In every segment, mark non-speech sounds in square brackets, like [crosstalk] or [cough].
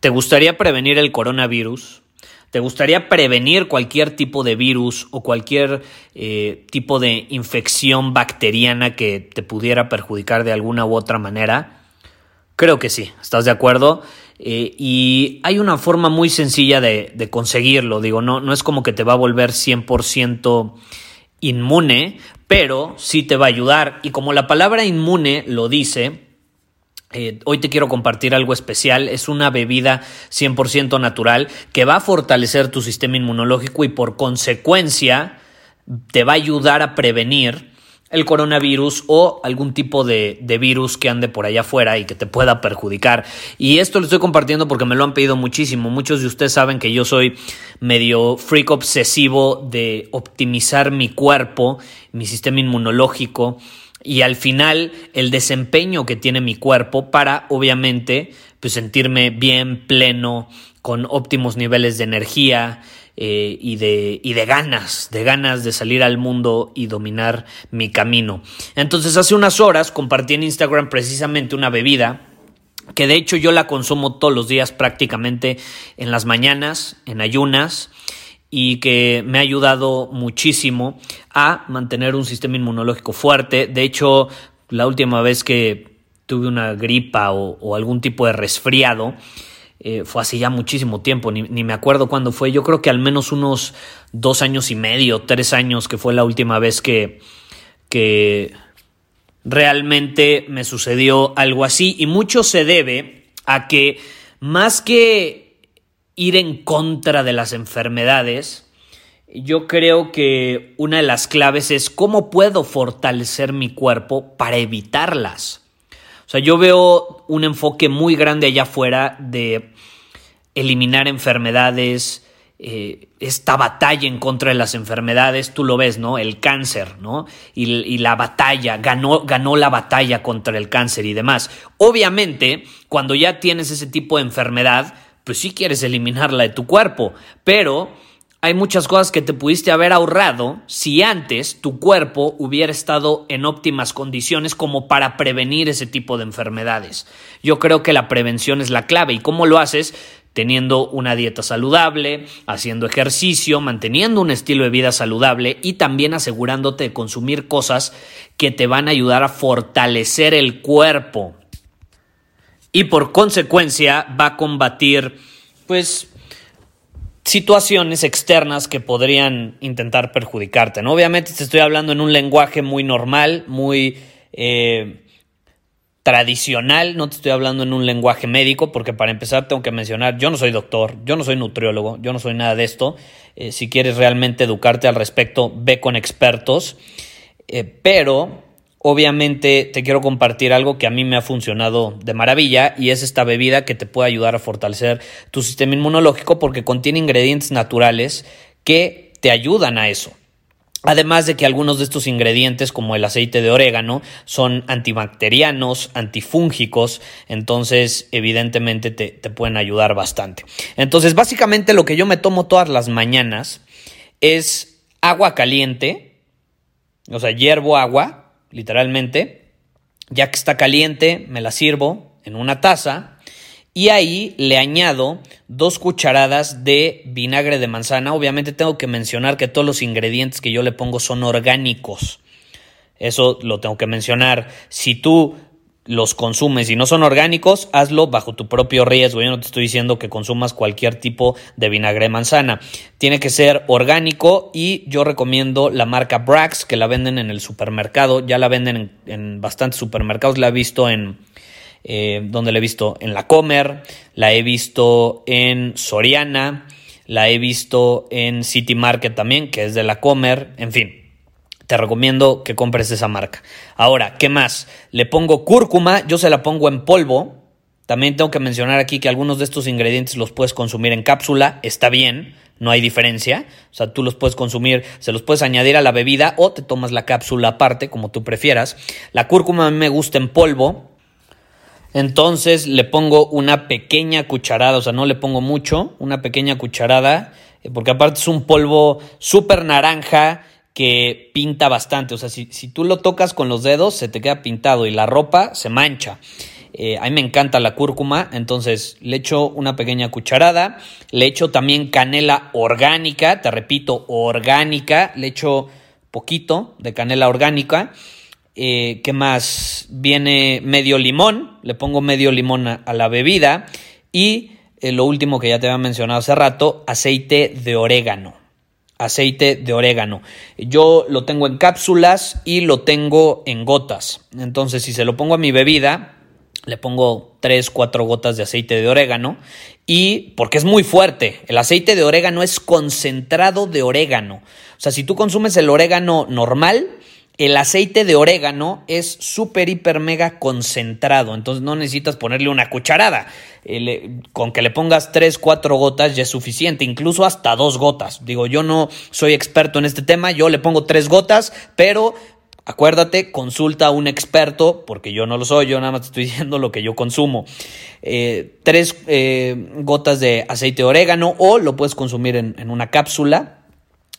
¿Te gustaría prevenir el coronavirus? ¿Te gustaría prevenir cualquier tipo de virus o cualquier eh, tipo de infección bacteriana que te pudiera perjudicar de alguna u otra manera? Creo que sí, ¿estás de acuerdo? Eh, y hay una forma muy sencilla de, de, conseguirlo, digo, no, no es como que te va a volver 100% inmune, pero sí te va a ayudar. Y como la palabra inmune lo dice, eh, hoy te quiero compartir algo especial. Es una bebida 100% natural que va a fortalecer tu sistema inmunológico y por consecuencia te va a ayudar a prevenir el coronavirus o algún tipo de, de, virus que ande por allá afuera y que te pueda perjudicar. Y esto lo estoy compartiendo porque me lo han pedido muchísimo. Muchos de ustedes saben que yo soy medio freak obsesivo de optimizar mi cuerpo, mi sistema inmunológico y al final el desempeño que tiene mi cuerpo para obviamente pues sentirme bien, pleno, con óptimos niveles de energía eh, y, de, y de ganas, de ganas de salir al mundo y dominar mi camino. Entonces hace unas horas compartí en Instagram precisamente una bebida que de hecho yo la consumo todos los días prácticamente en las mañanas, en ayunas y que me ha ayudado muchísimo a mantener un sistema inmunológico fuerte. De hecho, la última vez que tuve una gripa o, algún tipo de resfriado, eh, fue hace ya muchísimo tiempo, ni, me acuerdo cuándo fue, yo creo que al menos unos dos años y medio, tres años que fue la última vez que, que realmente me sucedió algo así y mucho se debe a que más que ir en contra de las enfermedades, yo creo que una de las claves es cómo puedo fortalecer mi cuerpo para evitarlas. O sea, yo veo un enfoque muy grande allá afuera de eliminar enfermedades, eh, esta batalla en contra de las enfermedades, tú lo ves, ¿no? El cáncer, ¿no? Y, y, la batalla, ganó, ganó la batalla contra el cáncer y demás. Obviamente, cuando ya tienes ese tipo de enfermedad, pues sí quieres eliminarla de tu cuerpo, pero hay muchas cosas que te pudiste haber ahorrado si antes tu cuerpo hubiera estado en óptimas condiciones como para prevenir ese tipo de enfermedades. Yo creo que la prevención es la clave. Y cómo lo haces teniendo una dieta saludable, haciendo ejercicio, manteniendo un estilo de vida saludable y también asegurándote de consumir cosas que te van a ayudar a fortalecer el cuerpo y por consecuencia va a combatir pues situaciones externas que podrían intentar perjudicarte. ¿no? Obviamente te estoy hablando en un lenguaje muy normal, muy eh, tradicional, no te estoy hablando en un lenguaje médico, porque para empezar tengo que mencionar, yo no soy doctor, yo no soy nutriólogo, yo no soy nada de esto. Eh, si quieres realmente educarte al respecto, ve con expertos. Eh, pero Obviamente te quiero compartir algo que a mí me ha funcionado de maravilla y es esta bebida que te puede ayudar a fortalecer tu sistema inmunológico porque contiene ingredientes naturales que te ayudan a eso. Además de que algunos de estos ingredientes, como el aceite de orégano, son antibacterianos, antifúngicos, entonces evidentemente te, te, pueden ayudar bastante. Entonces básicamente lo que yo me tomo todas las mañanas es agua caliente, o sea, hiervo agua, literalmente. Ya que está caliente, me la sirvo en una taza y ahí le añado dos cucharadas de vinagre de manzana. Obviamente tengo que mencionar que todos los ingredientes que yo le pongo son orgánicos. Eso lo tengo que mencionar. Si tú los consumes y no son orgánicos, hazlo bajo tu propio riesgo. Yo no te estoy diciendo que consumas cualquier tipo de vinagre manzana. Tiene que ser orgánico y yo recomiendo la marca Brax que la venden en el supermercado. Ya la venden en, bastantes supermercados. La he visto en... Eh, la he visto? En la Comer, la he visto en Soriana, la he visto en City Market también, que es de la Comer, en fin te recomiendo que compres esa marca. Ahora, ¿qué más? Le pongo cúrcuma, yo se la pongo en polvo. También tengo que mencionar aquí que algunos de estos ingredientes los puedes consumir en cápsula, está bien, no hay diferencia. O sea, tú los puedes consumir, se los puedes añadir a la bebida o te tomas la cápsula aparte, como tú prefieras. La cúrcuma a mí me gusta en polvo. Entonces le pongo una pequeña cucharada, o sea, no le pongo mucho, una pequeña cucharada, eh, porque aparte es un polvo súper naranja que pinta bastante. O sea, si, tú lo tocas con los dedos, se te queda pintado y la ropa se mancha. Eh, a mí me encanta la cúrcuma, entonces le echo una pequeña cucharada, le echo también canela orgánica, te repito, orgánica, le echo poquito de canela orgánica. Eh, ¿Qué más? Viene medio limón, le pongo medio limón a, la bebida y eh, lo último que ya te había mencionado hace rato, aceite de orégano aceite de orégano. Yo lo tengo en cápsulas y lo tengo en gotas. Entonces, si se lo pongo a mi bebida, le pongo 3, 4 gotas de aceite de orégano y porque es muy fuerte, el aceite de orégano es concentrado de orégano. O sea, si tú consumes el orégano normal, el aceite de orégano es súper, hiper, mega concentrado, entonces no necesitas ponerle una cucharada. con que le pongas 3, 4 gotas ya es suficiente, incluso hasta 2 gotas. Digo, yo no soy experto en este tema, yo le pongo 3 gotas, pero acuérdate, consulta a un experto, porque yo no lo soy, yo nada más te estoy [laughs] diciendo lo que yo consumo. 3 eh, eh, gotas de aceite de orégano o lo puedes consumir en una cápsula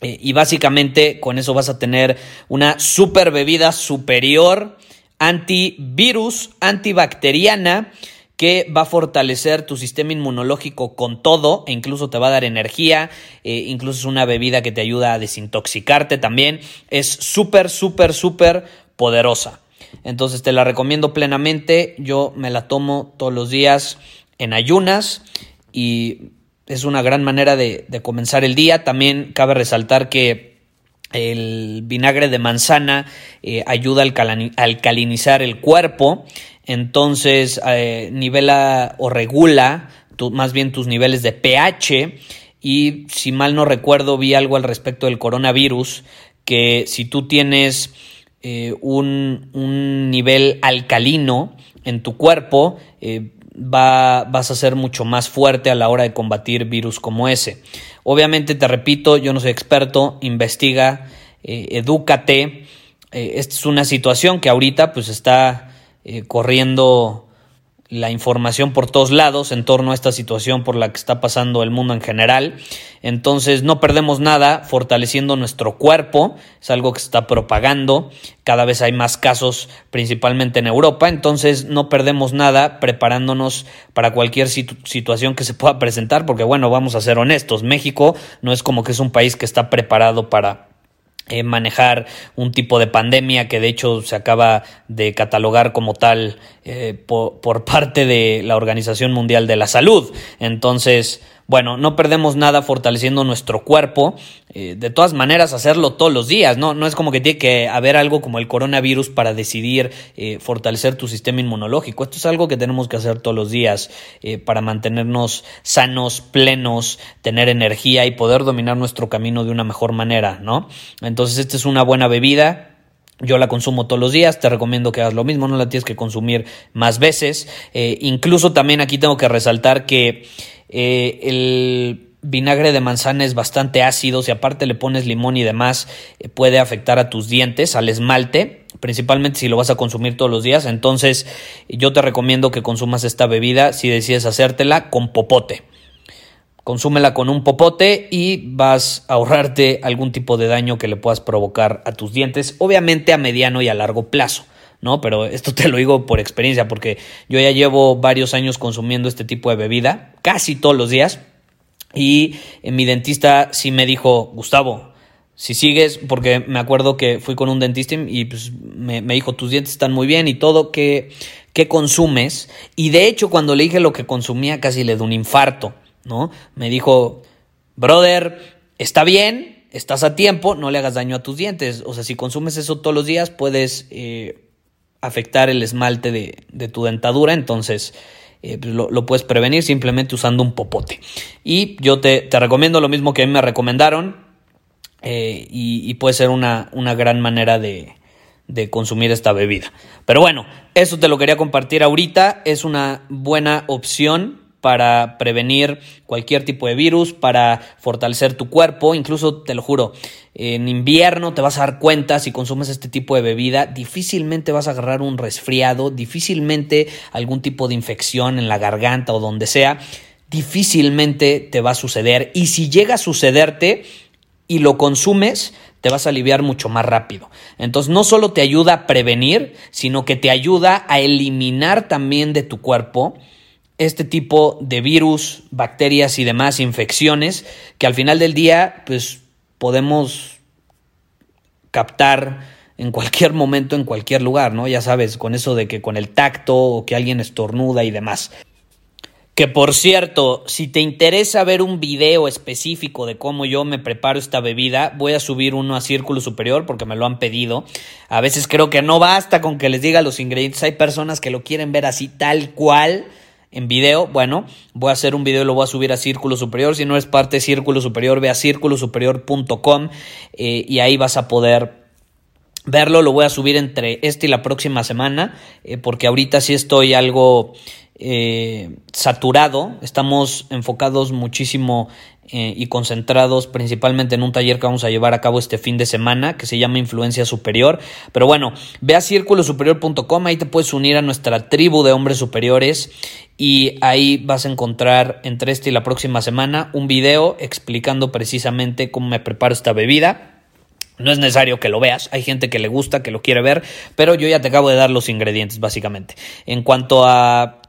eh, y básicamente con eso vas a tener una super bebida superior antivirus, antibacteriana, que va a fortalecer tu sistema inmunológico con todo e incluso te va a dar energía, eh, incluso es una bebida que te ayuda a desintoxicarte también. Es súper, súper, súper poderosa. Entonces te la recomiendo plenamente. Yo me la tomo todos los días en ayunas y es una gran manera de, comenzar el día. También cabe resaltar que el vinagre de manzana eh, ayuda a alcalinizar el cuerpo, entonces eh, nivela o regula más bien tus niveles de pH y si mal no recuerdo vi algo al respecto del coronavirus que si tú tienes eh, un, un, nivel alcalino en tu cuerpo va, vas a ser mucho más fuerte a la hora de combatir virus como ese. Obviamente, te repito, yo no soy experto, investiga, eh, edúcate. Eh, esta es una situación que ahorita pues está eh, corriendo la información por todos lados en torno a esta situación por la que está pasando el mundo en general. Entonces no perdemos nada fortaleciendo nuestro cuerpo, es algo que se está propagando, cada vez hay más casos principalmente en Europa, entonces no perdemos nada preparándonos para cualquier situación que se pueda presentar, porque bueno, vamos a ser honestos, México no es como que es un país que está preparado para eh, manejar un tipo de pandemia que de hecho se acaba de catalogar como tal eh, por, por, [laughs] parte de la Organización Mundial de la Salud. Entonces, bueno, no perdemos nada fortaleciendo nuestro cuerpo. Eh, de todas maneras, hacerlo todos los días, ¿no? No es como que tiene que haber algo como el coronavirus para decidir eh, fortalecer tu sistema inmunológico. Esto es algo que tenemos que hacer todos los días eh, para mantenernos sanos, plenos, tener energía y poder dominar nuestro camino de una mejor manera, ¿no? Entonces, esta es una buena bebida. Yo la consumo todos los días, te recomiendo que hagas lo mismo, no la tienes que consumir más veces. incluso también aquí tengo que resaltar que eh, el vinagre de manzana es bastante ácido, si aparte le pones limón y demás, eh, puede afectar a tus dientes, al esmalte, principalmente si lo vas a consumir todos los días. Entonces, yo te recomiendo que consumas esta bebida si decides hacértela con popote. Consúmela con un popote y vas a ahorrarte algún tipo de daño que le puedas provocar a tus dientes, obviamente a mediano y a largo plazo. ¿No? Pero esto te lo digo por experiencia, porque yo ya llevo varios años consumiendo este tipo de bebida, casi todos los días, y mi dentista sí me dijo, Gustavo, si sigues, porque me acuerdo que fui con un dentista y pues, me, dijo, tus dientes están muy bien y todo, ¿qué, ¿qué consumes? Y de hecho, cuando le dije lo que consumía, casi le dio un infarto, ¿no? Me dijo, brother, está bien, estás a tiempo, no le hagas daño a tus dientes. O sea, si consumes eso todos los días, puedes eh, afectar el esmalte de, tu dentadura, entonces... Eh, pues, lo, puedes prevenir simplemente usando un popote. Y yo te, te recomiendo lo mismo que a mí me recomendaron, eh, y, puede ser una, una gran manera de, de, consumir esta bebida. Pero bueno, eso te lo quería compartir ahorita. Es una buena opción para prevenir cualquier tipo de virus, para fortalecer tu cuerpo. Incluso, te lo juro, en invierno te vas a dar cuenta si consumes este tipo de bebida, difícilmente vas a agarrar un resfriado, difícilmente algún tipo de infección en la garganta o donde sea. Difícilmente te va a suceder. Y si llega a sucederte, y lo consumes, te vas a aliviar mucho más rápido. Entonces no solo te ayuda a prevenir, sino que te ayuda a eliminar también de tu cuerpo este tipo de virus, bacterias y demás infecciones que al final del día pues podemos captar en cualquier momento, en cualquier lugar, ¿no? Ya sabes, con eso de que con el tacto o que alguien estornuda y demás. Que por cierto, si te interesa ver un video específico de cómo yo me preparo esta bebida, voy a subir uno a Círculo Superior porque me lo han pedido. A veces creo que no basta con que les diga los ingredientes. Hay personas que lo quieren ver así tal cual en video. Bueno, voy a hacer un video y lo voy a subir a Círculo Superior. Si no es parte de Círculo Superior, ve a círculosuperior.com eh, y ahí vas a poder verlo. Lo voy a subir entre este y la próxima semana eh, porque ahorita sí estoy algo eh, saturado, estamos enfocados muchísimo eh, y concentrados principalmente en un taller que vamos a llevar a cabo este fin de semana que se llama Influencia Superior. Pero bueno, ve a círculosuperior.com, ahí te puedes unir a nuestra tribu de hombres superiores y ahí vas a encontrar entre este y la próxima semana un video explicando precisamente cómo me preparo esta bebida. No es necesario que lo veas, hay gente que le gusta, que lo quiere ver, pero yo ya te acabo de dar los ingredientes básicamente. En cuanto a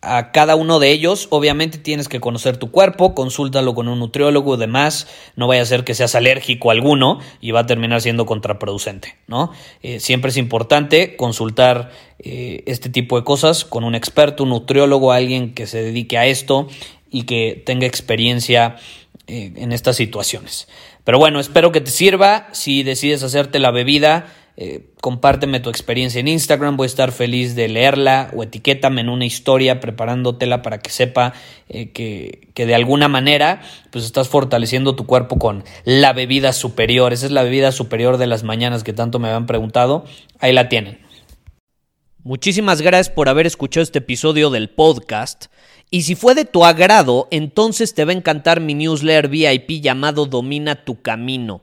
a cada uno de ellos. Obviamente tienes que conocer tu cuerpo, consúltalo con un nutriólogo y demás. No vaya a ser que seas alérgico a alguno y va a terminar siendo contraproducente, ¿no? Eh, siempre es importante consultar eh, este tipo de cosas con un experto, un nutriólogo, alguien que se dedique a esto y que tenga experiencia eh, en estas situaciones. Pero bueno, espero que te sirva. Si decides hacerte la bebida, eh, compárteme tu experiencia en Instagram, voy a estar feliz de leerla o etiquétame en una historia preparándotela para que sepa eh, que, que, de alguna manera pues estás fortaleciendo tu cuerpo con la bebida superior. Esa es la bebida superior de las mañanas que tanto me habían preguntado. Ahí la tienen. Muchísimas gracias por haber escuchado este episodio del podcast. Y si fue de tu agrado, entonces te va a encantar mi newsletter VIP llamado Domina tu Camino.